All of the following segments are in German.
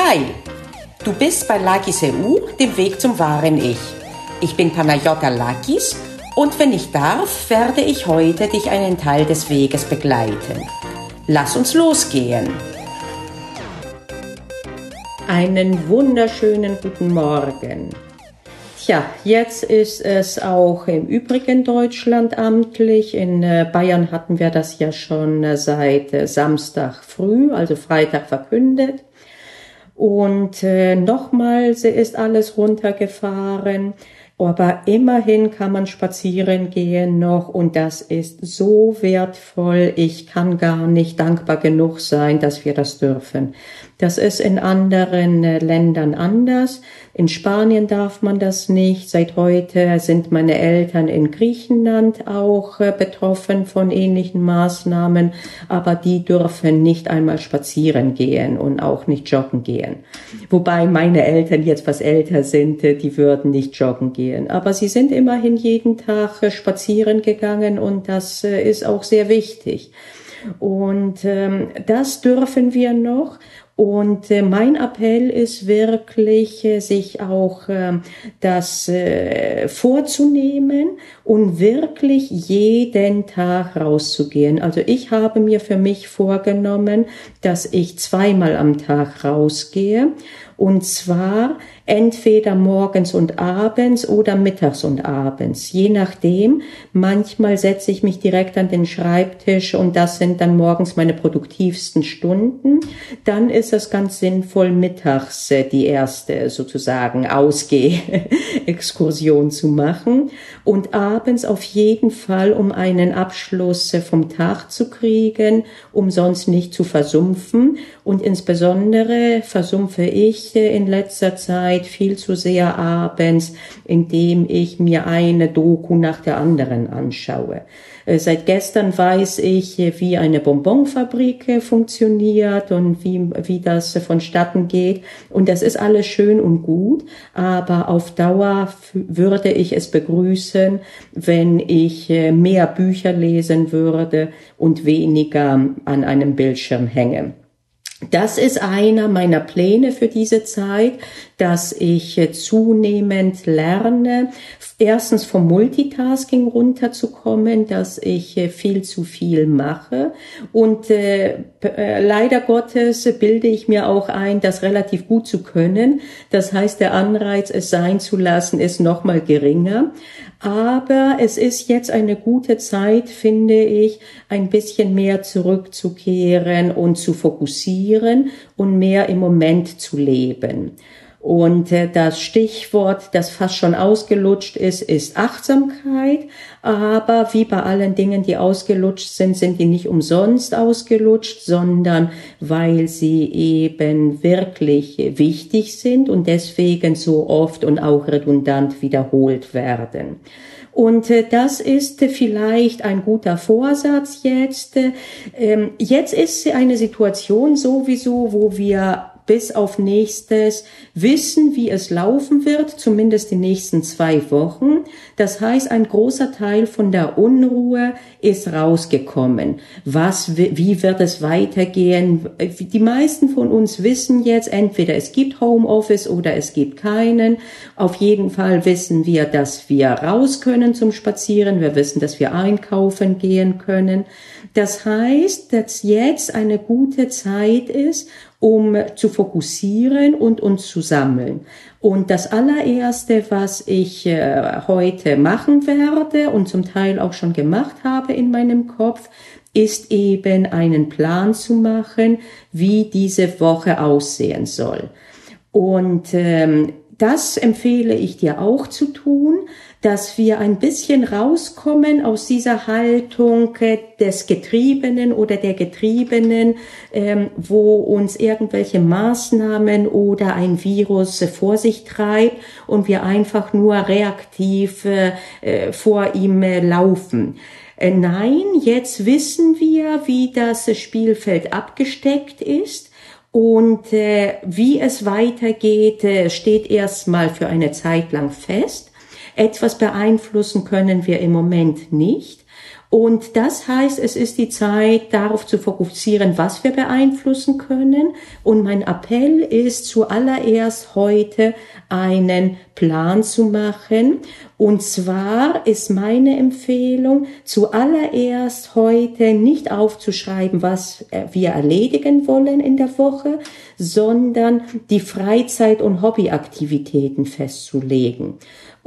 Hi, du bist bei Lakis EU, dem Weg zum wahren Ich. Ich bin Panayota Lakis und wenn ich darf, werde ich heute dich einen Teil des Weges begleiten. Lass uns losgehen. Einen wunderschönen guten Morgen. Tja, jetzt ist es auch im übrigen Deutschland amtlich. In äh, Bayern hatten wir das ja schon äh, seit äh, Samstag früh, also Freitag verkündet. Und äh, nochmals ist alles runtergefahren. Aber immerhin kann man spazieren gehen noch und das ist so wertvoll. Ich kann gar nicht dankbar genug sein, dass wir das dürfen. Das ist in anderen äh, Ländern anders. In Spanien darf man das nicht. Seit heute sind meine Eltern in Griechenland auch äh, betroffen von ähnlichen Maßnahmen, aber die dürfen nicht einmal spazieren gehen und auch nicht joggen gehen. Wobei meine Eltern jetzt was älter sind, äh, die würden nicht joggen gehen. Aber sie sind immerhin jeden Tag spazieren gegangen und das ist auch sehr wichtig. Und ähm, das dürfen wir noch. Und äh, mein Appell ist wirklich, äh, sich auch äh, das äh, vorzunehmen und wirklich jeden Tag rauszugehen. Also ich habe mir für mich vorgenommen, dass ich zweimal am Tag rausgehe und zwar entweder morgens und abends oder mittags und abends, je nachdem. Manchmal setze ich mich direkt an den Schreibtisch und das sind dann morgens meine produktivsten Stunden. Dann ist es ganz sinnvoll, mittags äh, die erste sozusagen Ausgeh-Exkursion zu machen und abends auf jeden Fall, um einen Abschluss äh, vom Tag zu kriegen, um sonst nicht zu versumpfen. Und insbesondere versumpfe ich äh, in letzter Zeit Zeit viel zu sehr abends, indem ich mir eine Doku nach der anderen anschaue. Äh, seit gestern weiß ich, wie eine Bonbonfabrik äh, funktioniert und wie, wie das vonstatten geht. Und das ist alles schön und gut, aber auf Dauer würde ich es begrüßen, wenn ich äh, mehr Bücher lesen würde und weniger an einem Bildschirm hänge. Das ist einer meiner Pläne für diese Zeit, dass ich äh, zunehmend lerne, erstens vom Multitasking runterzukommen, dass ich äh, viel zu viel mache und äh, äh, leider Gottes bilde ich mir auch ein, das relativ gut zu können. Das heißt, der Anreiz, es sein zu lassen, ist noch mal geringer. Aber es ist jetzt eine gute Zeit, finde ich, ein bisschen mehr zurückzukehren und zu fokussieren und mehr im Moment zu leben. Und äh, das Stichwort, das fast schon ausgelutscht ist, ist Achtsamkeit. Aber wie bei allen Dingen, die ausgelutscht sind, sind die nicht umsonst ausgelutscht, sondern weil sie eben wirklich wichtig sind und deswegen so oft und auch redundant wiederholt werden. Und äh, das ist vielleicht ein guter Vorsatz jetzt. Ähm, jetzt ist eine Situation sowieso, wo wir bis auf nächstes wissen, wie es laufen wird, zumindest die nächsten zwei Wochen. Das heißt, ein großer Teil von der Unruhe ist rausgekommen. Was, wie wird es weitergehen? Die meisten von uns wissen jetzt, entweder es gibt Homeoffice oder es gibt keinen. Auf jeden Fall wissen wir, dass wir raus können zum Spazieren. Wir wissen, dass wir einkaufen gehen können. Das heißt, dass jetzt eine gute Zeit ist, um zu fokussieren und uns zu sammeln. Und das allererste, was ich äh, heute machen werde und zum Teil auch schon gemacht habe in meinem Kopf, ist eben einen Plan zu machen, wie diese Woche aussehen soll. Und ähm, das empfehle ich dir auch zu tun, dass wir ein bisschen rauskommen aus dieser Haltung äh, des Getriebenen oder der Getriebenen, ähm, wo uns irgendwelche Maßnahmen oder ein Virus vor sich treibt und wir einfach nur reaktiv äh, vor ihm äh, laufen. Nein, jetzt wissen wir, wie das Spielfeld abgesteckt ist. Und äh, wie es weitergeht, äh, steht erstmal für eine Zeit lang fest. Etwas beeinflussen können wir im Moment nicht. Und das heißt, es ist die Zeit, darauf zu fokussieren, was wir beeinflussen können. Und mein Appell ist zuallererst heute einen Plan zu machen. Und zwar ist meine Empfehlung, zuallererst heute nicht aufzuschreiben, was wir erledigen wollen in der Woche, sondern die Freizeit- und Hobbyaktivitäten festzulegen.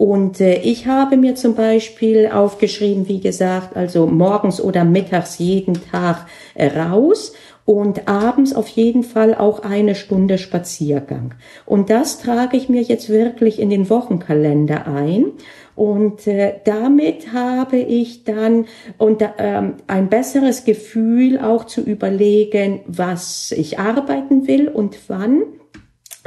Und äh, ich habe mir zum Beispiel aufgeschrieben, wie gesagt, also morgens oder mittags jeden Tag äh, raus und abends auf jeden Fall auch eine Stunde Spaziergang. Und das trage ich mir jetzt wirklich in den Wochenkalender ein. Und äh, damit habe ich dann und, ähm, ein besseres Gefühl auch zu überlegen, was ich arbeiten will und wann.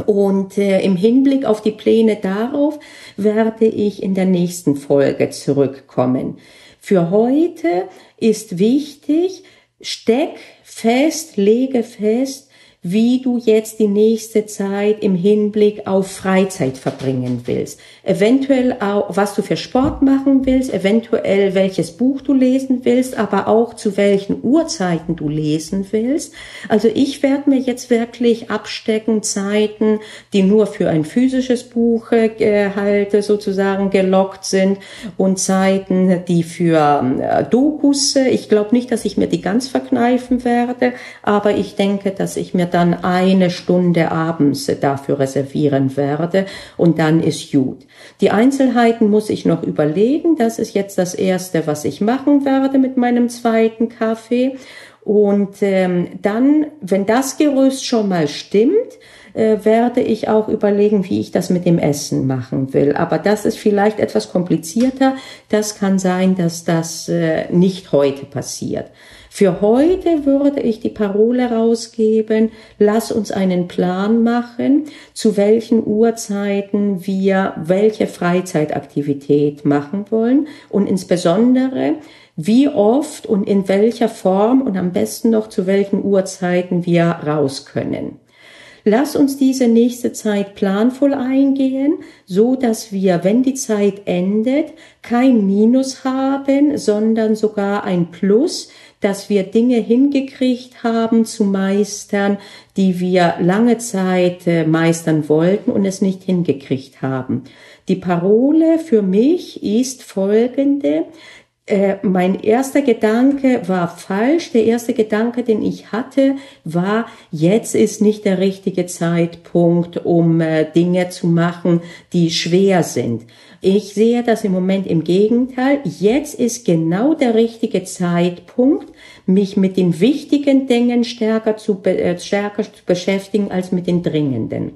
Und äh, im Hinblick auf die Pläne darauf werde ich in der nächsten Folge zurückkommen. Für heute ist wichtig, steck fest, lege fest, wie du jetzt die nächste Zeit im Hinblick auf Freizeit verbringen willst. Eventuell auch, was du für Sport machen willst, eventuell welches Buch du lesen willst, aber auch zu welchen Uhrzeiten du lesen willst. Also ich werde mir jetzt wirklich abstecken Zeiten, die nur für ein physisches Buch äh, halt sozusagen gelockt sind und Zeiten, die für äh, Dokus, ich glaube nicht, dass ich mir die ganz verkneifen werde, aber ich denke, dass ich mir dann eine Stunde abends dafür reservieren werde und dann ist gut. Die Einzelheiten muss ich noch überlegen. Das ist jetzt das Erste, was ich machen werde mit meinem zweiten Kaffee. Und ähm, dann, wenn das Gerüst schon mal stimmt, äh, werde ich auch überlegen, wie ich das mit dem Essen machen will. Aber das ist vielleicht etwas komplizierter. Das kann sein, dass das äh, nicht heute passiert. Für heute würde ich die Parole rausgeben, lass uns einen Plan machen, zu welchen Uhrzeiten wir welche Freizeitaktivität machen wollen und insbesondere, wie oft und in welcher Form und am besten noch zu welchen Uhrzeiten wir raus können. Lass uns diese nächste Zeit planvoll eingehen, so dass wir, wenn die Zeit endet, kein Minus haben, sondern sogar ein Plus, dass wir Dinge hingekriegt haben zu meistern, die wir lange Zeit äh, meistern wollten und es nicht hingekriegt haben. Die Parole für mich ist folgende. Äh, mein erster Gedanke war falsch. Der erste Gedanke, den ich hatte, war, jetzt ist nicht der richtige Zeitpunkt, um äh, Dinge zu machen, die schwer sind. Ich sehe das im Moment im Gegenteil. Jetzt ist genau der richtige Zeitpunkt, mich mit den wichtigen Dingen stärker zu, äh, stärker zu beschäftigen als mit den dringenden.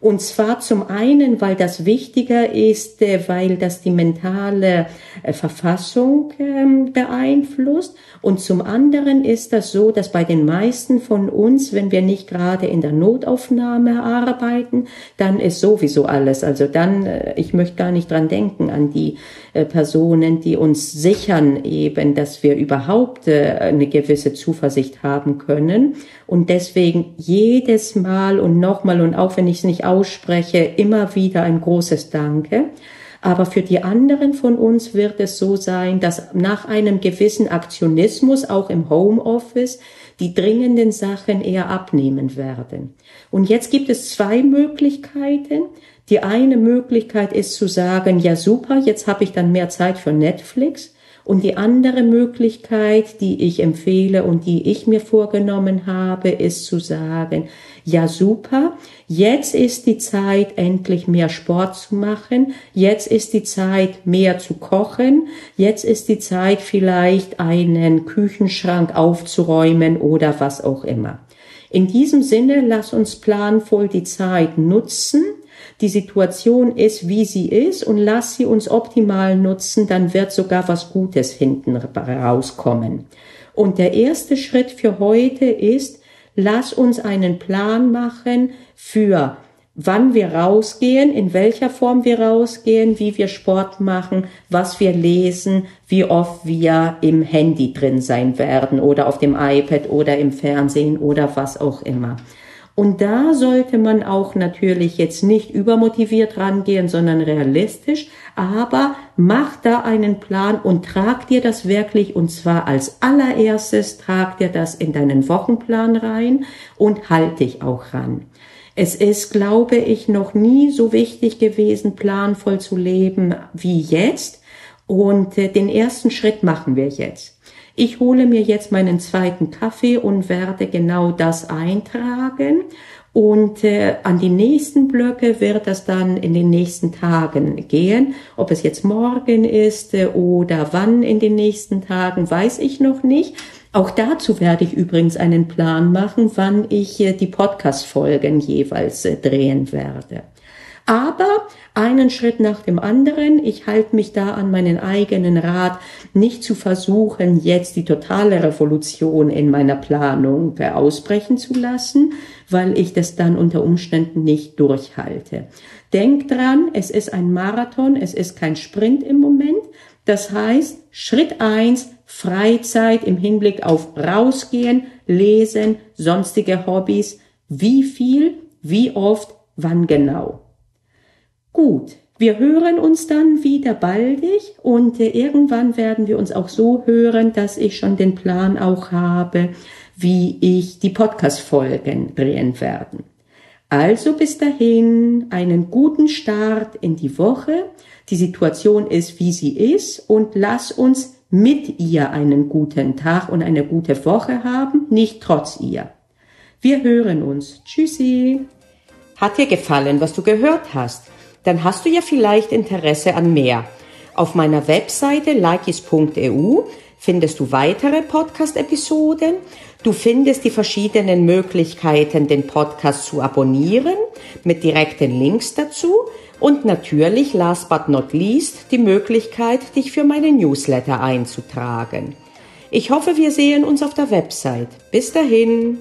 Und zwar zum einen, weil das wichtiger ist, äh, weil das die mentale äh, Verfassung ähm, beeinflusst. Und zum anderen ist das so, dass bei den meisten von uns, wenn wir nicht gerade in der Notaufnahme arbeiten, dann ist sowieso alles. Also dann, äh, ich möchte gar nicht dran denken an die Personen, die uns sichern eben, dass wir überhaupt eine gewisse Zuversicht haben können. Und deswegen jedes Mal und nochmal und auch wenn ich es nicht ausspreche, immer wieder ein großes Danke. Aber für die anderen von uns wird es so sein, dass nach einem gewissen Aktionismus auch im Homeoffice die dringenden Sachen eher abnehmen werden. Und jetzt gibt es zwei Möglichkeiten. Die eine Möglichkeit ist zu sagen, ja super, jetzt habe ich dann mehr Zeit für Netflix. Und die andere Möglichkeit, die ich empfehle und die ich mir vorgenommen habe, ist zu sagen, ja super, jetzt ist die Zeit, endlich mehr Sport zu machen, jetzt ist die Zeit, mehr zu kochen, jetzt ist die Zeit, vielleicht einen Küchenschrank aufzuräumen oder was auch immer. In diesem Sinne, lass uns planvoll die Zeit nutzen, die Situation ist, wie sie ist und lass sie uns optimal nutzen, dann wird sogar was Gutes hinten rauskommen. Und der erste Schritt für heute ist, lass uns einen Plan machen für wann wir rausgehen, in welcher Form wir rausgehen, wie wir Sport machen, was wir lesen, wie oft wir im Handy drin sein werden oder auf dem iPad oder im Fernsehen oder was auch immer. Und da sollte man auch natürlich jetzt nicht übermotiviert rangehen, sondern realistisch, aber mach da einen Plan und trag dir das wirklich und zwar als allererstes trag dir das in deinen Wochenplan rein und halt dich auch ran. Es ist, glaube ich, noch nie so wichtig gewesen, planvoll zu leben wie jetzt. Und äh, den ersten Schritt machen wir jetzt. Ich hole mir jetzt meinen zweiten Kaffee und werde genau das eintragen. Und äh, an die nächsten Blöcke wird das dann in den nächsten Tagen gehen. Ob es jetzt morgen ist äh, oder wann in den nächsten Tagen, weiß ich noch nicht. Auch dazu werde ich übrigens einen Plan machen, wann ich äh, die Podcast-Folgen jeweils äh, drehen werde. Aber einen Schritt nach dem anderen. Ich halte mich da an meinen eigenen Rat, nicht zu versuchen, jetzt die totale Revolution in meiner Planung ausbrechen zu lassen, weil ich das dann unter Umständen nicht durchhalte. Denk dran, es ist ein Marathon, es ist kein Sprint im Moment. Das heißt, Schritt eins Freizeit im Hinblick auf rausgehen, lesen, sonstige Hobbys. Wie viel, wie oft, wann genau. Gut, wir hören uns dann wieder baldig und äh, irgendwann werden wir uns auch so hören, dass ich schon den Plan auch habe, wie ich die Podcast-Folgen drehen werden. Also bis dahin einen guten Start in die Woche. Die Situation ist, wie sie ist und lass uns mit ihr einen guten Tag und eine gute Woche haben, nicht trotz ihr. Wir hören uns. Tschüssi. Hat dir gefallen, was du gehört hast? Dann hast du ja vielleicht Interesse an mehr. Auf meiner Webseite likis.eu findest du weitere Podcast-Episoden. Du findest die verschiedenen Möglichkeiten, den Podcast zu abonnieren, mit direkten Links dazu und natürlich, last but not least, die Möglichkeit, dich für meine Newsletter einzutragen. Ich hoffe, wir sehen uns auf der Website. Bis dahin.